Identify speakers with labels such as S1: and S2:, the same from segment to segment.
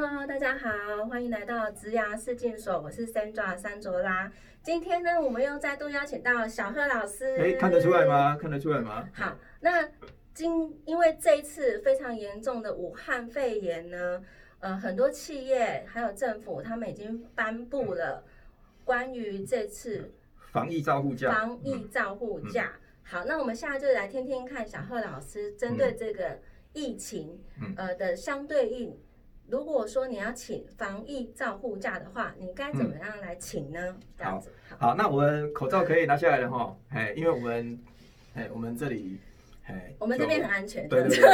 S1: Hello，大家好，欢迎来到植牙试镜所，我是 Sandra 山卓拉。今天呢，我们又再度邀请到小贺老师。
S2: 哎，看得出来吗？看得出来吗？
S1: 好，那今因为这一次非常严重的武汉肺炎呢，呃，很多企业还有政府，他们已经颁布了关于这次
S2: 防疫照护假。
S1: 防疫照护假。好，那我们现在就来听听看小贺老师针对这个疫情，呃的相对应。如果说你要请防疫照护假的话，你该怎么样来请呢？
S2: 好，好，那我们口罩可以拿下来了哈，哎，因为我们，哎，我们这里。
S1: 我们这边很安全。
S2: 对对对，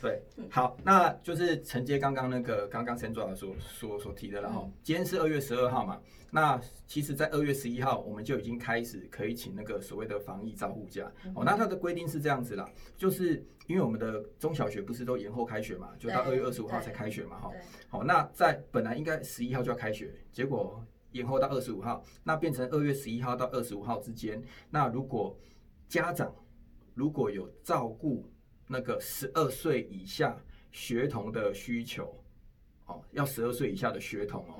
S2: 对，好，那就是承接刚刚那个刚刚陈主任所所所提的了哈。今天是二月十二号嘛，那其实，在二月十一号我们就已经开始可以请那个所谓的防疫照护假。哦，那它的规定是这样子啦，就是因为我们的中小学不是都延后开学嘛，就到二月二十五号才开学嘛，哈。好，那在本来应该十一号就要开学，结果延后到二十五号，那变成二月十一号到二十五号之间，那如果家长如果有照顾那个十二岁以下学童的需求，哦，要十二岁以下的学童哦，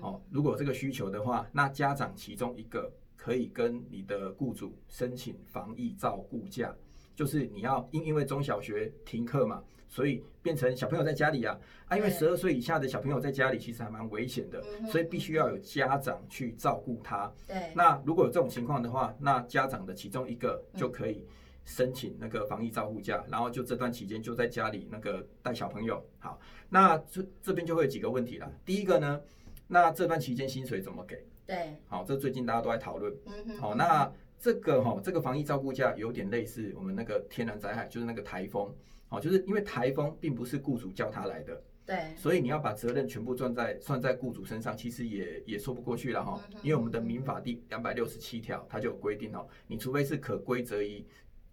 S2: 哦，如果这个需求的话，那家长其中一个可以跟你的雇主申请防疫照顾假，就是你要因因为中小学停课嘛，所以变成小朋友在家里啊，啊，因为十二岁以下的小朋友在家里其实还蛮危险的，所以必须要有家长去照顾他。
S1: 对，
S2: 那如果有这种情况的话，那家长的其中一个就可以。申请那个防疫照护假，然后就这段期间就在家里那个带小朋友。好，那这这边就会有几个问题了。第一个呢，那这段期间薪水怎么给？
S1: 对，
S2: 好，这最近大家都在讨论。嗯哼。好，那这个哈，这个防疫照顾假有点类似我们那个天然灾害，就是那个台风。好，就是因为台风并不是雇主叫他来的。
S1: 对。
S2: 所以你要把责任全部算在算在雇主身上，其实也也说不过去了哈。因为我们的民法第两百六十七条，它就有规定哦，你除非是可归责于。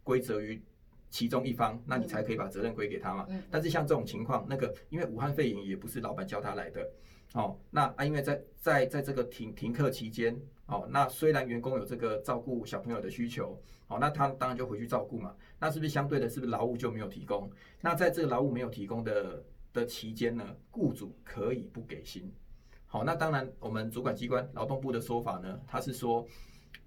S2: 归责于其中一方，那你才可以把责任归给他嘛。但是像这种情况，那个因为武汉肺炎也不是老板叫他来的，哦，那啊，因为在在在这个停停课期间，哦，那虽然员工有这个照顾小朋友的需求，哦，那他当然就回去照顾嘛。那是不是相对的，是不是劳务就没有提供？那在这个劳务没有提供的的期间呢，雇主可以不给薪。好，那当然我们主管机关劳动部的说法呢，他是说，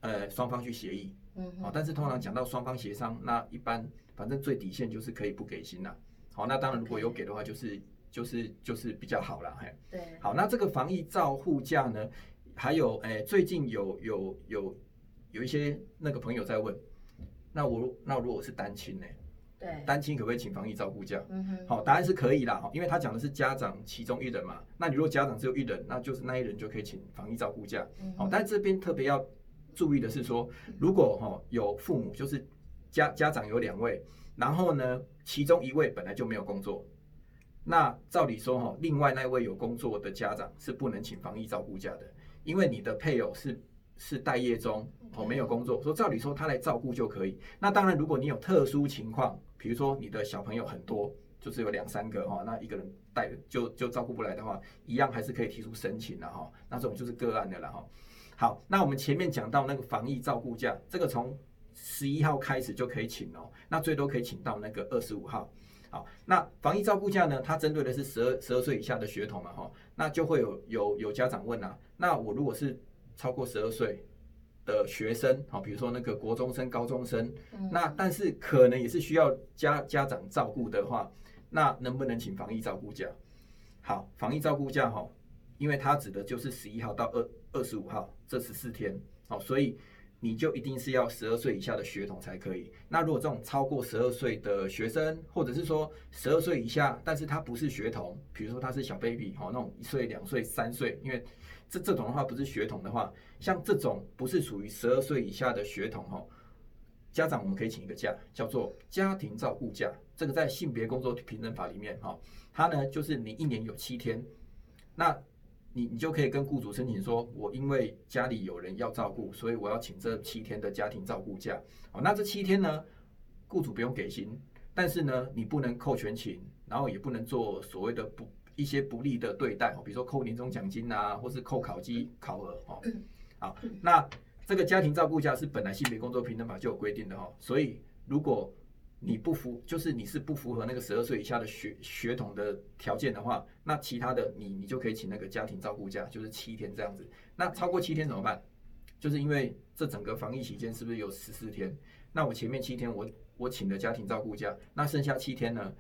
S2: 呃，双方去协议。嗯，好，但是通常讲到双方协商，那一般反正最底线就是可以不给薪啦。好，那当然如果有给的话，就是就是就是比较好了，嘿。
S1: 对。
S2: 好，那这个防疫照护假呢，还有诶，最近有有有有一些那个朋友在问，那我那如果是单亲呢？
S1: 对。
S2: 单亲可不可以请防疫照顾假？嗯哼。好，答案是可以啦，因为他讲的是家长其中一人嘛。那你如果家长只有一人，那就是那一人就可以请防疫照顾假。嗯。好，但这边特别要。注意的是说，如果哈有父母，就是家家长有两位，然后呢，其中一位本来就没有工作，那照理说哈，另外那位有工作的家长是不能请防疫照顾假的，因为你的配偶是是待业中哦，没有工作，说照理说他来照顾就可以。那当然，如果你有特殊情况，比如说你的小朋友很多，就是有两三个哈，那一个人带就就照顾不来的话，一样还是可以提出申请的哈，那这种就是个案的了哈。好，那我们前面讲到那个防疫照顾假，这个从十一号开始就可以请哦，那最多可以请到那个二十五号。好，那防疫照顾假呢，它针对的是十二十二岁以下的学童嘛，哈，那就会有有有家长问啊，那我如果是超过十二岁的学生，好，比如说那个国中生、高中生，那但是可能也是需要家家长照顾的话，那能不能请防疫照顾假？好，防疫照顾假哈，因为它指的就是十一号到二。二十五号这十四天，好，所以你就一定是要十二岁以下的学童才可以。那如果这种超过十二岁的学生，或者是说十二岁以下，但是他不是学童，比如说他是小 baby，好，那种一岁、两岁、三岁，因为这这种的话不是学童的话，像这种不是属于十二岁以下的学童，哈，家长我们可以请一个假，叫做家庭照顾假。这个在性别工作平等法里面，哈，它呢就是你一年有七天，那。你你就可以跟雇主申请说，我因为家里有人要照顾，所以我要请这七天的家庭照顾假。哦，那这七天呢，雇主不用给薪，但是呢，你不能扣全勤，然后也不能做所谓的不一些不利的对待，哦，比如说扣年终奖金啊，或是扣考绩考核，哦，好，那这个家庭照顾假是本来性别工作平等法就有规定的哦，所以如果你不符，就是你是不符合那个十二岁以下的血血统的条件的话，那其他的你你就可以请那个家庭照顾假，就是七天这样子。那超过七天怎么办？就是因为这整个防疫期间是不是有十四天？那我前面七天我我请的家庭照顾假，那剩下七天呢？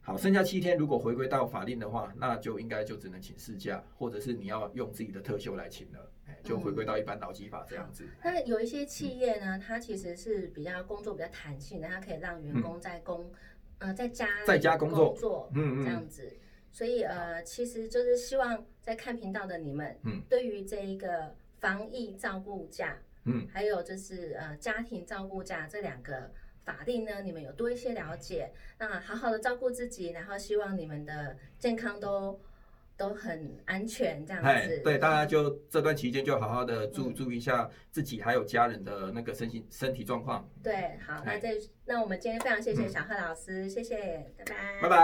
S2: 好，剩下七天如果回归到法令的话，那就应该就只能请事假，或者是你要用自己的特休来请了，就回归到一般劳基法这样子。
S1: 那有一些企业呢，它其实是比较工作比较弹性的，它可以让员工在工呃在家
S2: 在家工
S1: 作，嗯嗯。这样子。所以呃，其实就是希望在看频道的你们，
S2: 嗯，
S1: 对于这一个防疫照顾假。
S2: 嗯，
S1: 还有就是呃，家庭照顾假这两个法令呢，你们有多一些了解，那好好的照顾自己，然后希望你们的健康都都很安全，这样子。
S2: 对，大家就这段期间就好好的注注意一下自己还有家人的那个身心身体状况。
S1: 对，好，那这那我们今天非常谢谢小贺老师，谢谢，拜拜，
S2: 拜拜。